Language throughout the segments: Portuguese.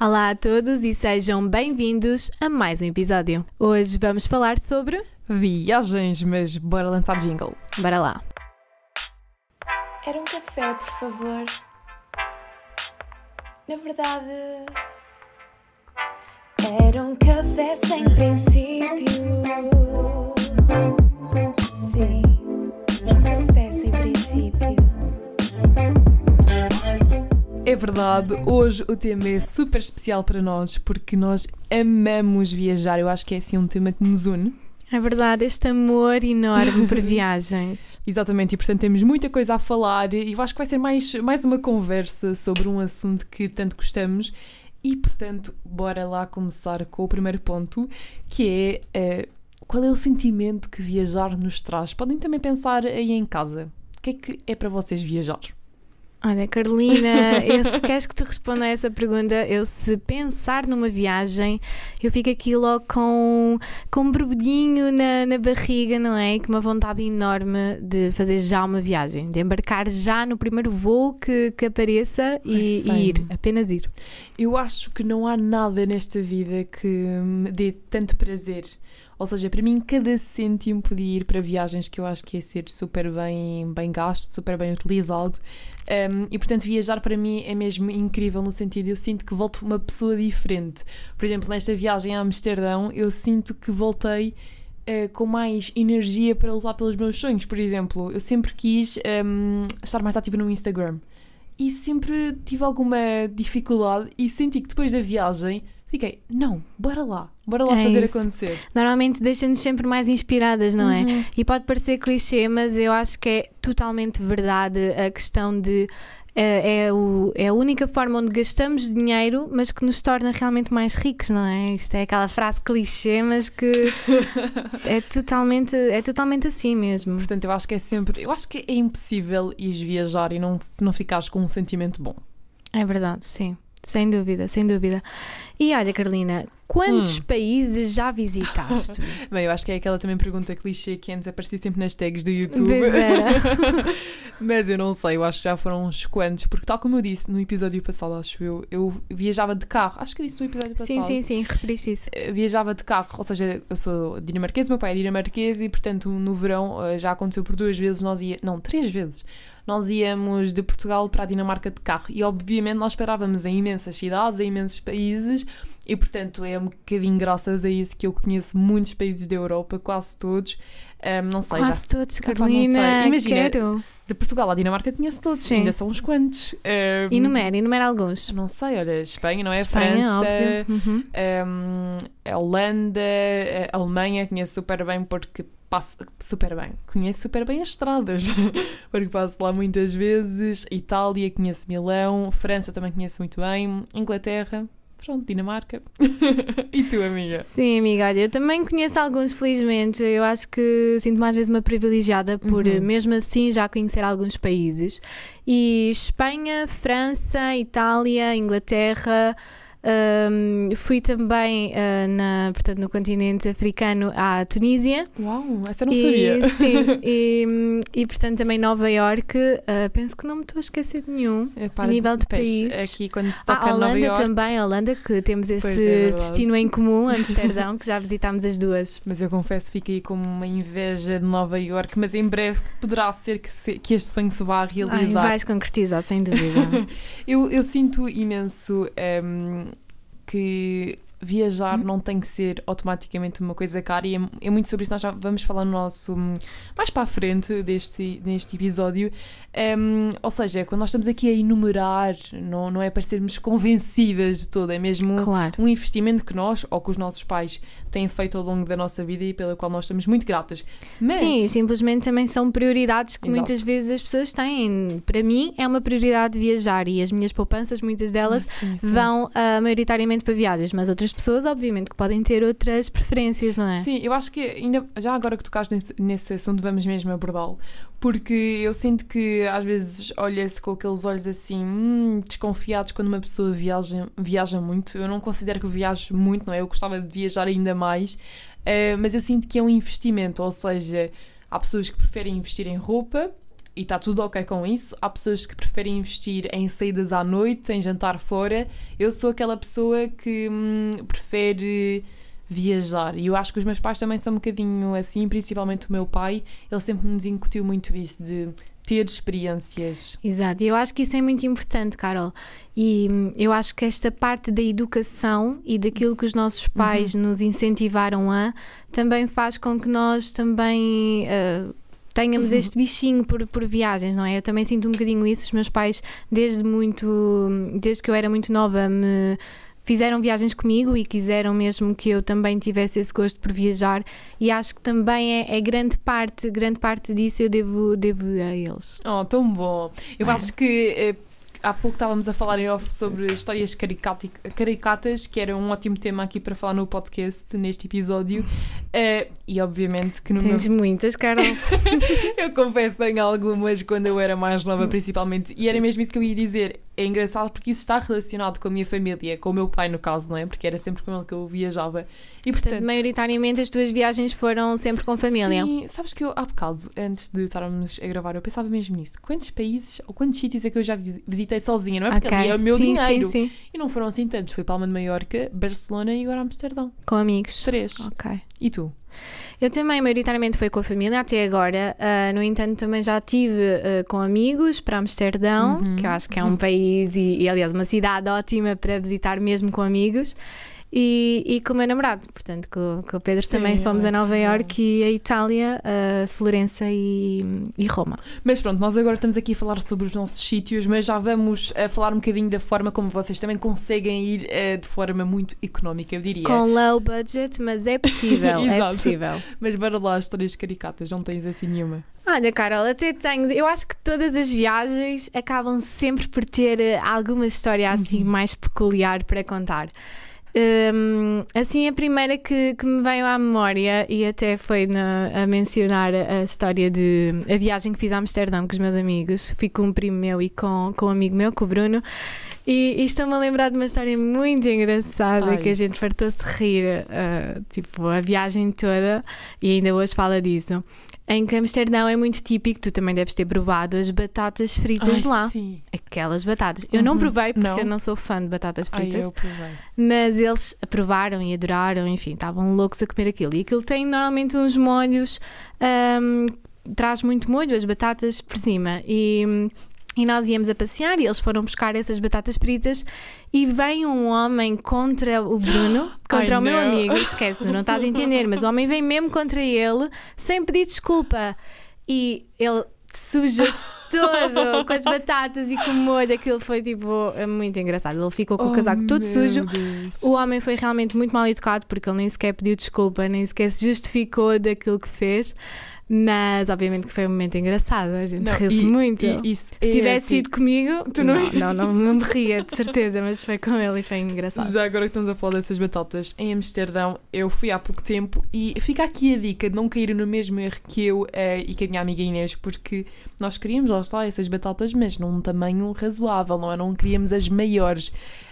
Olá a todos e sejam bem-vindos a mais um episódio. Hoje vamos falar sobre. Viagens, mas bora lançar jingle. Bora lá. Era um café, por favor. Na verdade, era um café sem princípio. É verdade, hoje o tema é super especial para nós porque nós amamos viajar. Eu acho que é assim um tema que nos une. É verdade, este amor enorme por viagens. Exatamente, e portanto temos muita coisa a falar e eu acho que vai ser mais, mais uma conversa sobre um assunto que tanto gostamos. E portanto, bora lá começar com o primeiro ponto, que é eh, qual é o sentimento que viajar nos traz? Podem também pensar aí em casa. O que é que é para vocês viajar? Olha, Carolina, eu, se queres que te responda a essa pergunta, eu se pensar numa viagem, eu fico aqui logo com, com um borbulhinho na, na barriga, não é? Com uma vontade enorme de fazer já uma viagem, de embarcar já no primeiro voo que, que apareça e, e ir, apenas ir. Eu acho que não há nada nesta vida que me dê tanto prazer. Ou seja, para mim, cada cêntimo podia ir para viagens que eu acho que ia ser super bem, bem gasto, super bem utilizado. Um, e portanto, viajar para mim é mesmo incrível no sentido, eu sinto que volto uma pessoa diferente. Por exemplo, nesta viagem a Amsterdão, eu sinto que voltei eh, com mais energia para lutar pelos meus sonhos. Por exemplo, eu sempre quis um, estar mais ativa no Instagram e sempre tive alguma dificuldade e senti que depois da viagem fiquei, não, bora lá, bora lá É fazer isso. acontecer. Normalmente deixa-nos sempre mais inspiradas, não é? Uhum. E pode parecer clichê, mas eu acho que é totalmente verdade a questão de. eh, É, o- é a única forma onde gastamos dinheiro, mas que nos torna realmente mais ricos, não é? Isto é aquela frase clichê, mas que é totalmente, é totalmente assim mesmo. Portanto, eu acho que é sempre, eu acho que é impossível ires viajar e não, não ficares com um sentimento bom. É verdade, sim. Sem dúvida, sem dúvida. E olha, Carolina, quantos Hum. países já visitaste? Bem, eu acho que é aquela também pergunta clichê que antes aparecia sempre nas tags do YouTube. Era. Mas eu não sei, eu acho que já foram uns quantos, porque tal como eu disse no episódio passado, acho eu, eu viajava de carro. Acho que disse no episódio passado. sim, sim, sim, referiste isso. eh, viajava de carro, ou seja, eu sou dinamarquesa, meu pai é dinamarquês e, portanto, no verão eh, já aconteceu por duas vezes, nós ia, não, três vezes, nós íamos de Portugal para a Dinamarca de carro e, obviamente, nós parávamos em imensas cidades, em imensos países e, portanto, é um bocadinho graças a isso que eu conheço muitos países da Europa, quase todos. Ahm, não sei, já Quase todos, Epá, não Carolina. Imagina, quero. de Portugal à Dinamarca conheço todos, Sim. ainda são uns quantos. Ahm, Enumera, enumera alguns. Não sei, olha, Espanha, não é? Espanha, França. Uhum. um, a Holanda, a Alemanha, conheço super bem porque passo super bem. Conheço super bem as estradas, porque passo lá muitas vezes. Itália, conheço Milão, França também conheço muito bem, Inglaterra, pronto, Dinamarca. e tu, amiga? Sim, amiga, olha, eu também conheço alguns, felizmente. Eu acho que sinto mais vezes uma privilegiada por, Uhum. mesmo assim, já conhecer alguns países. E Espanha, França, Itália, Inglaterra. Hum, fui também ah, na, portanto, no continente africano à Tunísia. Uau, essa eu não e, sabia. Sim, e, e portanto também Nova Iorque. Ah, penso que não me estou a esquecer de nenhum. É, a nível de pois, países. Aqui quando se Ah, toca a Nova Holanda York, também, a Holanda, que temos esse é, verdade. destino em comum, Amsterdão, que já visitámos as duas. Mas eu confesso que fiquei com uma inveja de Nova Iorque, mas em breve poderá ser que, se- que este sonho se vá a Ai, realizar. vais concretizar, sem dúvida. Eu, eu sinto imenso hum, que viajar não tem que ser automaticamente uma coisa cara e é, é muito sobre isso nós já vamos falar no nosso hum, mais para a frente deste, neste episódio Hum, ou seja, quando nós estamos aqui a enumerar não, não é para sermos convencidas de todo, é mesmo claro. um investimento que nós ou que os nossos pais têm feito ao longo da nossa vida e pela qual nós estamos muito gratas mas Sim, simplesmente também são prioridades que Exato. muitas vezes as pessoas têm. Para mim é uma prioridade viajar e as minhas poupanças, muitas delas, Sim, sim. vão ah, maioritariamente para viagens, mas outras pessoas, obviamente, que podem ter outras preferências, não é? Sim, eu acho que ainda já agora que tocaste nesse, nesse assunto, vamos mesmo abordá-lo. Porque eu sinto que às vezes olha-se com aqueles olhos assim, hum, desconfiados quando uma pessoa viaja, viaja muito. Eu não considero que viajo muito, não é? Eu gostava de viajar ainda mais, eh, mas eu sinto que é um investimento, ou seja, há pessoas que preferem investir em roupa e está tudo ok com isso. Há pessoas que preferem investir em saídas à noite, em jantar fora. Eu sou aquela pessoa que hum, prefere viajar. E eu acho que os meus pais também são um bocadinho assim, principalmente o meu pai. Ele sempre nos incutiu muito isso de ter experiências. Exato, e eu acho que isso é muito importante, Carol. E hum, eu acho que esta parte da educação e daquilo que os nossos pais nos incentivaram a também faz com que nós também. uh, Tenhamos este bichinho por, por viagens, não é? Eu também sinto um bocadinho isso. Os meus pais, desde muito, desde que eu era muito nova, me fizeram viagens comigo e quiseram mesmo que eu também tivesse esse gosto por viajar e acho que também é, é grande parte, grande parte disso eu devo, devo a eles. Oh, tão bom. Eu É. acho que eh, há pouco estávamos a falar em off sobre histórias caricatas, que era um ótimo tema aqui para falar no podcast, neste episódio. Eh, e obviamente que no meu Tens muitas, Carol. Eu confesso, tenho algumas quando eu era mais nova, principalmente. E era mesmo isso que eu ia dizer. É engraçado porque isso está relacionado com a minha família, com o meu pai, no caso, não é? Porque era sempre com ele que eu viajava. E Portanto, portanto. maioritariamente as tuas viagens foram sempre com família. Sim, sabes que eu, há bocado, antes de estarmos a gravar, eu pensava mesmo nisso. Quantos países ou quantos sítios é que eu já vi- visitei sozinha, não é? Porque Ok, ali é o meu sim, dinheiro. Sim, sim. E não foram assim tantos. Foi Palma de Maiorca, Barcelona e agora Amsterdão. Com amigos. Três. Ok. E tu? Eu também, maioritariamente, foi com a família até agora. Ah, no entanto, também já estive ah, com amigos para Amsterdão, Uhum. que eu acho que é um país e, e, aliás, uma cidade ótima para visitar mesmo com amigos. E, e com o meu namorado, portanto, com, com o Pedro Sim, também fomos olha a Nova. Iorque e a Itália, a Florença e, e Roma. Mas pronto, nós agora estamos aqui a falar sobre os nossos sítios, mas já vamos a falar um bocadinho da forma como vocês também conseguem ir eh, de forma muito económica, eu diria. Com low budget, mas é possível, é possível. Mas bora lá, histórias caricatas, não tens assim nenhuma. Olha, Carol, até tenho. Eu acho que todas as viagens acabam sempre por ter eh, alguma história assim mais peculiar para contar. Hum, assim, a primeira que, que me veio à memória, e até foi na- a mencionar a história de a viagem que fiz a Amsterdão com os meus amigos. Fui com um primo meu e com, com um amigo meu, com o Bruno. E, e estou-me a lembrar de uma história muito engraçada Ai. que a gente fartou-se de rir, ah, tipo, a viagem toda, e ainda hoje fala disso. Em que Amsterdão é muito típico, tu também deves ter provado as batatas fritas Ai, lá. Sim. Aquelas batatas. Eu não Uhum. provei porque Não? eu não sou fã de batatas Ai, fritas, eu provei. mas eles aprovaram e adoraram, enfim, estavam loucos a comer aquilo. E aquilo tem normalmente uns molhos, ahm, traz muito molho, as batatas por cima. E, e nós íamos a passear e eles foram buscar essas batatas fritas e vem um homem contra o Bruno, contra Ai, o meu não. amigo. Esquece, tu não estás a entender, mas o homem vem mesmo contra ele sem pedir desculpa. E ele suja-se todo com as batatas e com o molho. Aquilo foi tipo é muito engraçado. Ele ficou com o Oh, casaco todo sujo. Deus. O homem foi realmente muito mal educado porque ele nem sequer pediu desculpa, nem sequer se justificou daquilo que fez. Mas obviamente que foi um momento engraçado, a gente riu-se muito. e isso se é tivesse tipo- sido comigo, Tu não não, não, não, não me ria, de certeza, mas foi com ele e foi engraçado. Já agora que estamos a falar dessas batatas, em Amsterdão eu fui há pouco tempo e fica aqui a dica de não cair no mesmo erro que eu eh, e que a minha amiga Inês, porque nós queríamos, lá está, essas batatas, mas num tamanho razoável, não é? Não queríamos as maiores.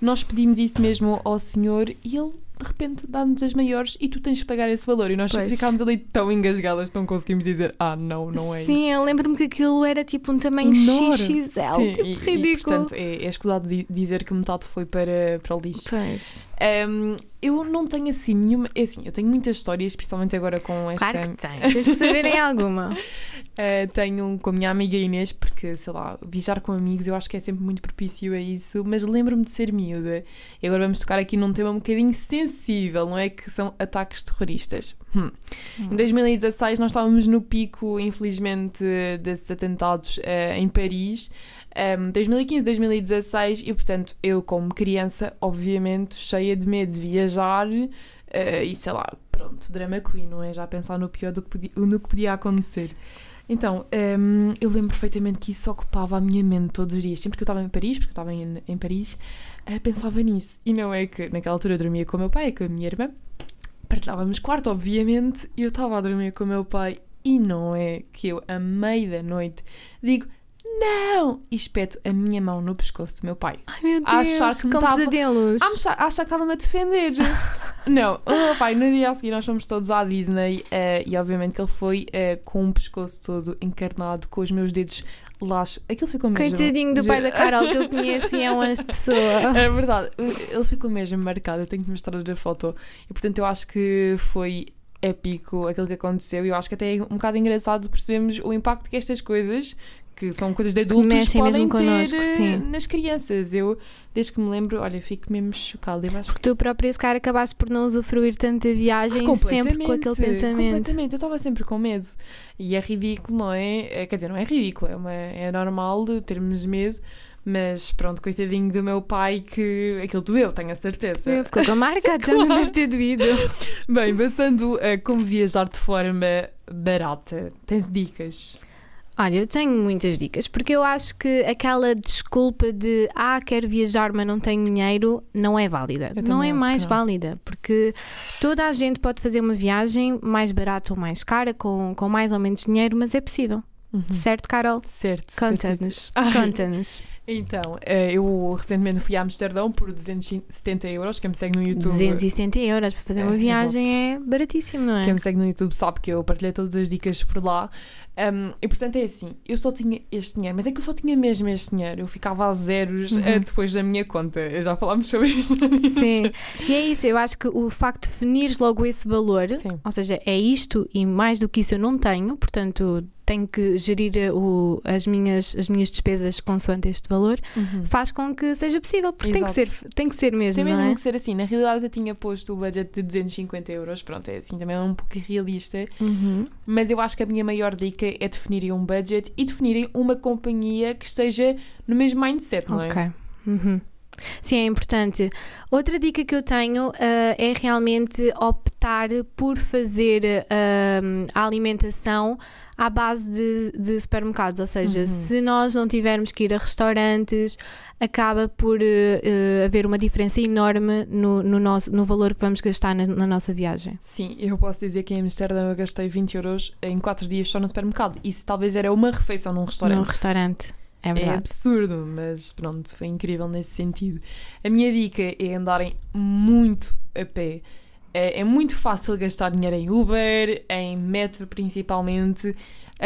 Nós pedimos isso mesmo ao senhor e ele de repente dá-nos as maiores e tu tens que pagar esse valor. E nós Pois. ficámos ali tão engasgadas que não conseguimos dizer, ah, não, não é Sim, isso. eu lembro-me que aquilo era tipo um tamanho Enorme. XXL, Sim, tipo e, ridículo. E, portanto, é, é escusado di- dizer que metade foi para, para o lixo. Pois, Um, eu não tenho assim nenhuma. É assim, eu tenho muitas histórias, principalmente agora com esta. claro que tens, tens que saber em alguma. Uh, tenho com a minha amiga Inês, porque sei lá, viajar com amigos eu acho que é sempre muito propício a isso, mas lembro-me de ser miúda. E agora vamos tocar aqui num tema um bocadinho sensível, não é? Que são ataques terroristas. Hum. Em 2016 nós estávamos no pico, infelizmente, desses atentados uh, em Paris. Um, 2015, 2016, e portanto, eu, como criança, obviamente, cheia de medo de viajar, uh, e sei lá, pronto, drama queen, não é? Já pensar no pior do que podia, no que podia acontecer. Então, um, eu lembro perfeitamente que isso ocupava a minha mente todos os dias. Sempre que eu estava em Paris, porque eu estava em, em Paris, uh, pensava nisso. E não é que naquela altura eu dormia com o meu pai com a minha irmã, partilhávamos quarto, obviamente, e eu estava a dormir com o meu pai, e não é que eu, a meio da noite, digo não! E espeto a minha mão no pescoço do meu pai. Ai meu Deus, Achar que me com tava- pesadelos. A achar, a achar que estava-me a defender. Não, o meu pai, no dia a seguir, nós fomos todos à Disney eh, e, obviamente, que ele foi eh, com o pescoço todo encarnado, com os meus dedos laços. Aquilo ficou mesmo. Coitadinho do pai da Carol que eu conheço e é um anjo de pessoa. É verdade, ele ficou mesmo marcado. Eu tenho que mostrar a foto e, portanto, eu acho que foi épico aquilo que aconteceu e eu acho que até é um bocado engraçado percebemos o impacto que estas coisas que são coisas de adultos mexem podem mesmo ter connosco, eh, sim. nas crianças. Eu, desde que me lembro, olha, fico mesmo chocada. Eu acho Porque tu próprio, esse cara, acabaste por não usufruir tanto da viagem sempre com aquele pensamento. Completamente, eu estava sempre com medo. E é ridículo, não é? É, Quer dizer, não é ridículo, é, uma, é normal de termos medo. Mas pronto, coitadinho do meu pai que aquilo doeu, tenho a certeza. Ficou com a marca, não Claro. deve ter doído. Bem, passando a como viajar de forma barata, tens dicas? Olha, eu tenho muitas dicas, porque eu acho que aquela desculpa de ah, quero viajar, mas não tenho dinheiro, não é válida. Eu Não é mais não. válida, porque toda a gente pode fazer uma viagem mais barata ou mais cara, com, com mais ou menos dinheiro, mas é possível. Certo, Carol? Certo. Conta-nos. Conta-nos. Então, eh, eu recentemente fui a Amsterdão por 270 euros. Quem me segue no YouTube. 270 euros para fazer É, uma viagem é baratíssimo, não é? Quem me segue no YouTube sabe que eu partilhei todas as dicas por lá. Um, e portanto é assim, eu só tinha este dinheiro, mas é que eu só tinha mesmo este dinheiro. Eu ficava a zeros Uhum. eh, depois da minha conta. Já falámos sobre isto. Sim. E é isso, eu acho que o facto de definires logo esse valor, Sim. ou seja, é isto e mais do que isso eu não tenho, portanto tenho que gerir eh, o- as, minhas, as minhas despesas consoante este valor, Uhum. faz com que seja possível, porque tem que, ser, Exato. tem que ser mesmo, Tem mesmo é? que ser assim. Na realidade eu tinha posto o budget de 250 euros. Pronto, é assim, também é um pouco realista. Uhum. Mas eu acho que a minha maior dica é definirem um budget e definirem uma companhia que esteja no mesmo mindset, não é? Ok. Uhum. Sim, é importante. Outra dica que eu tenho ah, é realmente optar por fazer ah, a alimentação à base de, de supermercados, ou seja, Uhum. se nós não tivermos que ir a restaurantes, acaba por eh, haver uma diferença enorme no, no, nosso, no valor que vamos gastar na, na nossa viagem. Sim, eu posso dizer que em Amsterdão eu gastei 20 euros em 4 dias só no supermercado. Isso talvez era uma refeição num restaurante. Num restaurante. É É absurdo, mas pronto, foi incrível nesse sentido. A minha dica é andarem muito a pé. É, é muito fácil gastar dinheiro em Uber, em metro principalmente.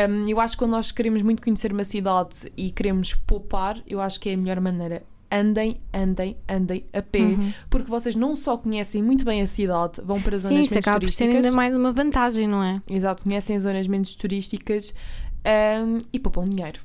Um, eu acho que quando nós queremos muito conhecer uma cidade e queremos poupar, eu acho que é a melhor maneira. Andem, andem, andem a pé, Uhum. porque vocês não só conhecem muito bem a cidade, vão para zonas Sim, isso menos acaba por ser turísticas. ainda mais uma vantagem, não é? Exato, conhecem zonas menos turísticas um, e poupam dinheiro.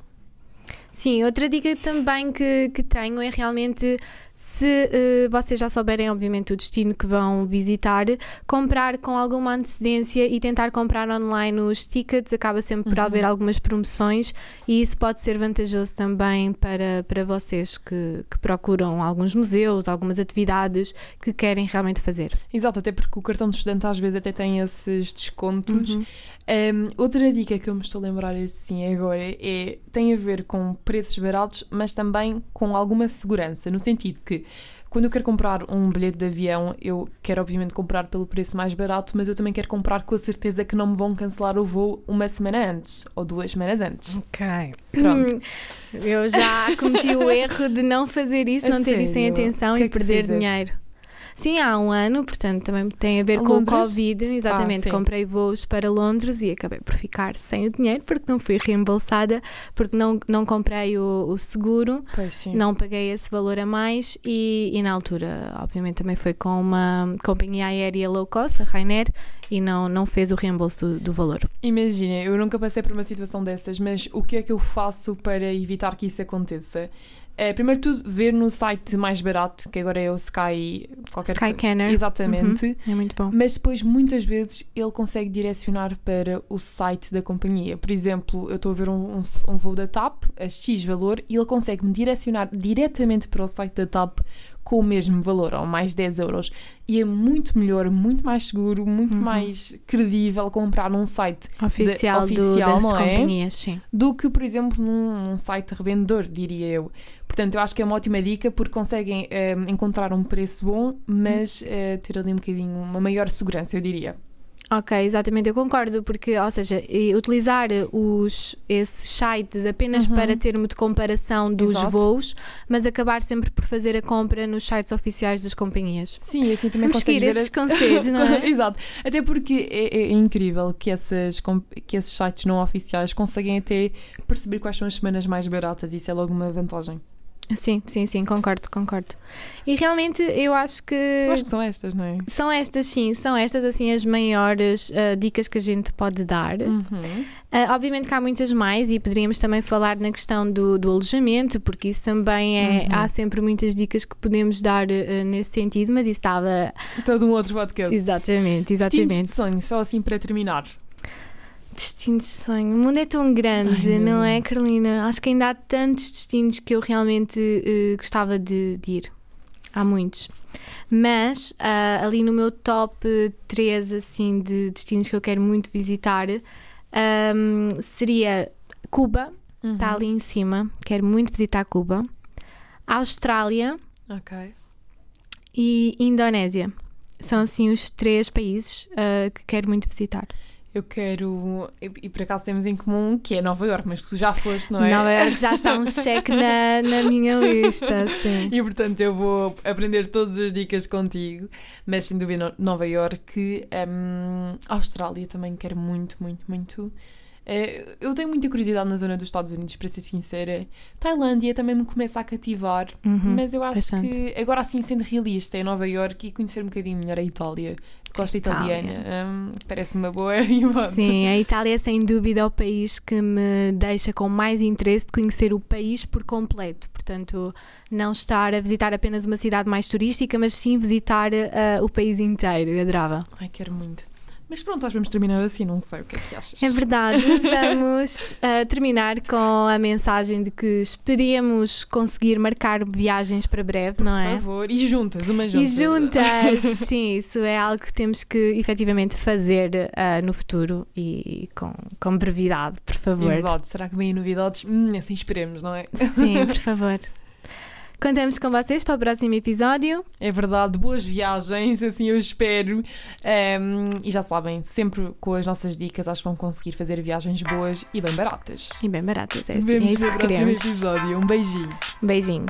Sim, outra dica também que, que tenho é realmente, se eh, vocês já souberem, obviamente, o destino que vão visitar, comprar com alguma antecedência e tentar comprar online os tickets, acaba sempre por Uhum. haver algumas promoções e isso pode ser vantajoso também para, para vocês que, que procuram alguns museus, algumas atividades que querem realmente fazer. Exato, até porque o cartão de estudante às vezes até tem esses descontos. Uhum. Um, outra dica que eu me estou a lembrar assim agora é tem a ver com preços baratos, mas também com alguma segurança, no sentido que quando eu quero comprar um bilhete de avião, eu quero obviamente comprar pelo preço mais barato, mas eu também quero comprar com a certeza que não me vão cancelar o voo uma semana antes ou duas semanas antes. Ok. Pronto. Eu já cometi o erro de não fazer isso, A não ter isso em sério? atenção que é e tu perder dinheiro. Sim, há um ano, portanto também tem a ver A com Londres? o Covid. Exatamente, Ah, comprei voos para Londres e acabei por ficar sem o dinheiro porque não fui reembolsada, porque não, não comprei o, o seguro, não paguei esse valor a mais e, e na altura, obviamente, também foi com uma companhia aérea low cost, a Ryanair, e não, não fez o reembolso do, do valor. Imagina, eu nunca passei por uma situação dessas, mas o que é que eu faço para evitar que isso aconteça? É, primeiro tudo, ver no site mais barato, que agora é o Sky... Qualquer Sky co- Canner. Exatamente. Uhum, é muito bom. Mas depois, muitas vezes, ele consegue direcionar para o site da companhia. Por exemplo, eu estou a ver um, um, um voo da TAP a X valor e ele consegue-me direcionar diretamente para o site da TAP com o mesmo valor, ou mais 10 euros. E é muito melhor, muito mais seguro, muito Uhum. mais credível comprar num site Oficial, do- oficial, das não é? companhias, sim. do que, por exemplo, num, num site revendedor, diria eu. Portanto, eu acho que é uma ótima dica porque conseguem eh, encontrar um preço bom, mas eh, ter ali um bocadinho uma maior segurança, eu diria. Ok, exatamente, eu concordo, porque, ou seja, utilizar os, esses sites apenas Uhum. para termo de comparação dos Exato. voos, mas acabar sempre por fazer a compra nos sites oficiais das companhias. Sim, assim também Vamos consegues ver esses conselhos, não é? Exato. Até porque é, é incrível que, essas, que esses sites não oficiais conseguem até perceber quais são as semanas mais baratas. Isso é logo uma vantagem. Sim, sim, sim, concordo, concordo. E realmente eu acho que. Eu acho que são estas, não é? São estas, sim, são estas assim as maiores ah, dicas que a gente pode dar. Uhum. Ah, obviamente que há muitas mais e poderíamos também falar na questão do, do alojamento, porque isso também é. Uhum. Há sempre muitas dicas que podemos dar ah, nesse sentido, mas isso estava. Todo um outro podcast. Exatamente, Destinos exatamente. de sonho, só assim para terminar. Destinos de sonho. O mundo é tão grande, Ai, não é, Carolina? Acho que ainda há tantos destinos que eu realmente eh, gostava de, de ir. Há muitos. Mas ah, ali no meu top 3 assim, de destinos que eu quero muito visitar ahm, seria Cuba, Uhum. está ali em cima. Quero muito visitar Cuba. Austrália Ok. e Indonésia. São assim os três países ah, que quero muito visitar. Eu quero. E, e por acaso temos em comum que é Nova York, mas tu já foste, não é? Nova Iorque já está um cheque na, na minha lista, sim. E portanto eu vou aprender todas as dicas contigo, mas sem dúvida No- Nova York, hum, Austrália também quero muito, muito, muito. Eh, eu tenho muita curiosidade na zona dos Estados Unidos, para ser sincera. Tailândia também me começa a cativar, Uhum, mas eu acho bastante. que agora assim sendo realista é Nova York e conhecer um bocadinho melhor a Itália. Costa italiana, hum, parece-me uma boa hipótese. Sim, a Itália é sem dúvida o país que me deixa com mais interesse de conhecer o país por completo. Portanto, não estar a visitar apenas uma cidade mais turística, mas sim visitar ah, o país inteiro. Eu adorava. Ai, quero muito. Mas pronto, nós vamos terminar assim, não sei o que é que achas. É verdade. Vamos ah, terminar com a mensagem de que esperemos conseguir marcar viagens para breve, não Por é? favor, e juntas, uma junta. E juntas, sim, isso é algo que temos que efetivamente fazer ah, no futuro e com, com brevidade, por favor. Exato. Será que vêm novidades? Hum, assim esperemos, não é? Sim, por favor. Contamos com vocês para o próximo episódio. É verdade, boas viagens, assim eu espero. Ehm, e já sabem, sempre com as nossas dicas, acho que vão conseguir fazer viagens boas e bem baratas. E bem baratas, é, assim, é Vemos isso no que próximo queremos. episódio. Um beijinho. Beijinho.